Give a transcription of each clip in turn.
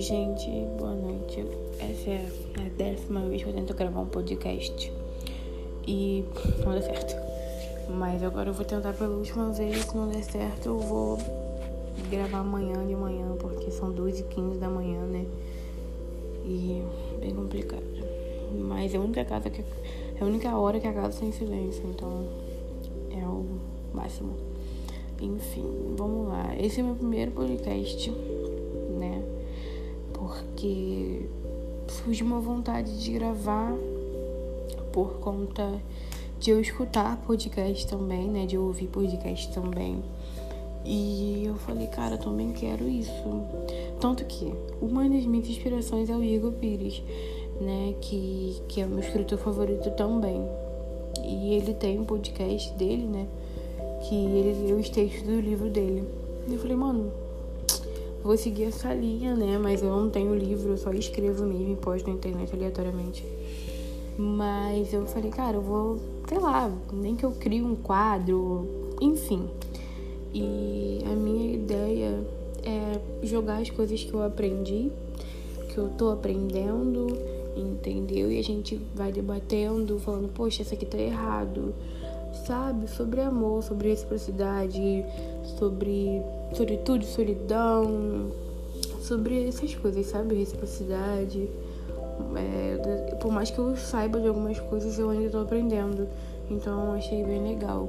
Oi, gente, boa noite. Essa é a décima vez que eu tento gravar um podcast e não deu certo. Mas agora eu vou tentar pela última vez. Se não der certo, eu vou gravar amanhã de manhã, porque são 2 e 15 da manhã, né? E bem complicado. Mas é a única casa que. É a única hora que a casa está em silêncio, então é o máximo. Enfim, vamos lá. Esse é o meu primeiro podcast? Porque surgiu uma vontade de gravar por conta de eu escutar podcast também, né? De eu ouvir podcast também. E eu falei, cara, eu também quero isso. Tanto que uma das minhas inspirações é o Igor Pires, né? Que, que é o meu escritor favorito também. E ele tem um podcast dele, né? que ele leu os textos do livro dele. E eu falei, mano, vou seguir essa linha, né? Mas eu não tenho livro, eu só escrevo mesmo e posto na internet aleatoriamente. Mas eu falei, cara, eu vou, sei lá, nem que eu crie um quadro, enfim. E a minha ideia é jogar as coisas que eu aprendi, que eu tô aprendendo, entendeu? E a gente vai debatendo, falando, poxa, isso aqui tá errado sabe? Sobre amor, sobre reciprocidade, sobre solitude, solidão, sobre essas coisas, sabe? Reciprocidade. É, por mais que eu saiba de algumas coisas, eu ainda tô aprendendo. Então achei bem legal,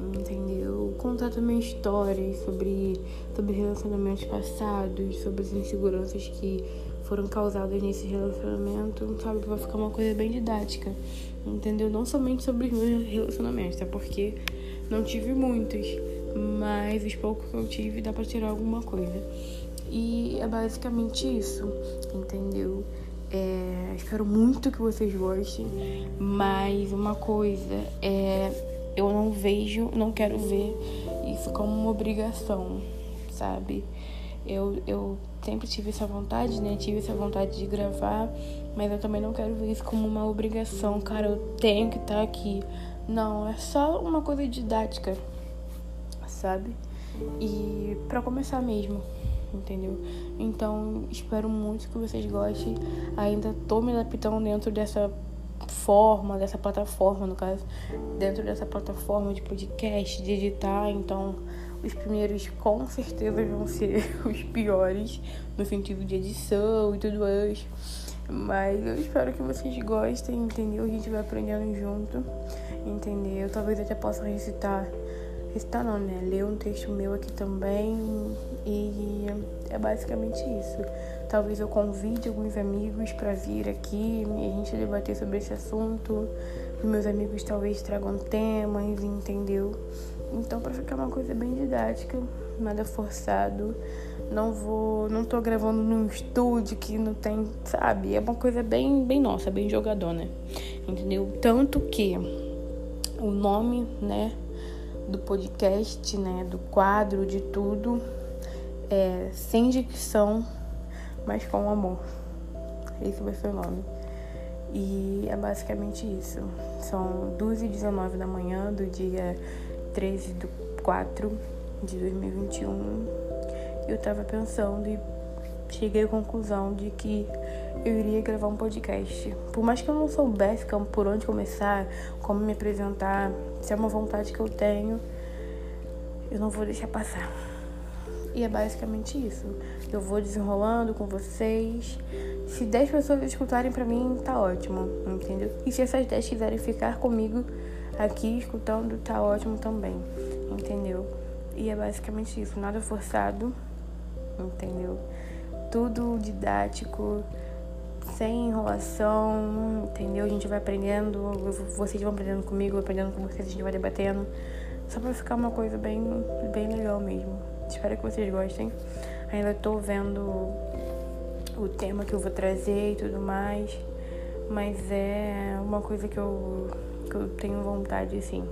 entendeu? Contar também histórias sobre, sobre relacionamentos passados, sobre as inseguranças que foram causadas nesse relacionamento, sabe? Vai ficar uma coisa bem didática entendeu? Não somente sobre os meus relacionamentos, até porque não tive muitos, mas os poucos que eu tive dá pra tirar alguma coisa. E é basicamente isso, entendeu? É, espero muito que vocês gostem, mas uma coisa é eu não vejo, não quero ver isso como uma obrigação, sabe? Eu, eu sempre tive essa vontade, né? Tive essa vontade de gravar, mas eu também não quero ver isso como uma obrigação, cara, eu tenho que estar aqui. Não, é só uma coisa didática, sabe? E para começar mesmo, entendeu? Então, espero muito que vocês gostem. Ainda tô me adaptando dentro dessa forma, dessa plataforma, no caso, dentro dessa plataforma de podcast, de editar, então os primeiros com certeza vão ser os piores no sentido de edição e tudo mais. Mas eu espero que vocês gostem, entendeu? A gente vai aprendendo junto, entendeu? Talvez até possa recitar, recitar não, né? Ler um texto meu aqui também. E é basicamente isso. Talvez eu convide alguns amigos para vir aqui e a gente debater sobre esse assunto. Meus amigos talvez tragam temas, entendeu? Então, para ficar uma coisa bem didática, nada forçado, não vou, não tô gravando num estúdio que não tem, sabe? É uma coisa bem, bem nossa, bem jogadona, entendeu? Tanto que o nome, né, do podcast, né, do quadro, de tudo, é sem dicção, mas com amor. Esse vai ser o nome. E é basicamente isso. São 2h19 da manhã do dia 13 de 4 de 2021, eu tava pensando e cheguei à conclusão de que eu iria gravar um podcast. Por mais que eu não soubesse por onde começar, como me apresentar, se é uma vontade que eu tenho, eu não vou deixar passar. E é basicamente isso. Eu vou desenrolando com vocês. Se 10 pessoas escutarem pra mim, tá ótimo, entendeu? E se essas 10 quiserem ficar comigo, aqui escutando tá ótimo também, entendeu? E é basicamente isso, nada forçado, entendeu? Tudo didático, sem enrolação, entendeu? A gente vai aprendendo, vocês vão aprendendo comigo, aprendendo com vocês, a gente vai debatendo. Só pra ficar uma coisa bem, bem legal mesmo. Espero que vocês gostem. Ainda tô vendo o tema que eu vou trazer e tudo mais. Mas é uma coisa que eu que eu tenho vontade, assim,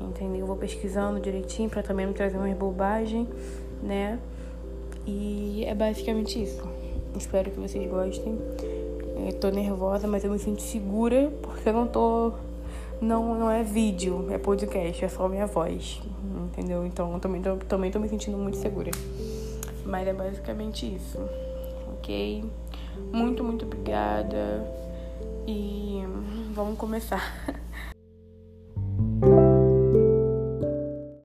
entendeu? Eu vou pesquisando direitinho para também não trazer uma bobagem, né? E é basicamente isso. Espero que vocês gostem. Eu tô nervosa, mas eu me sinto segura porque eu não tô. Não, não é vídeo, é podcast, é só minha voz, entendeu? Então eu também tô, também tô me sentindo muito segura. Mas é basicamente isso. ok? Muito, muito obrigada. E vamos começar.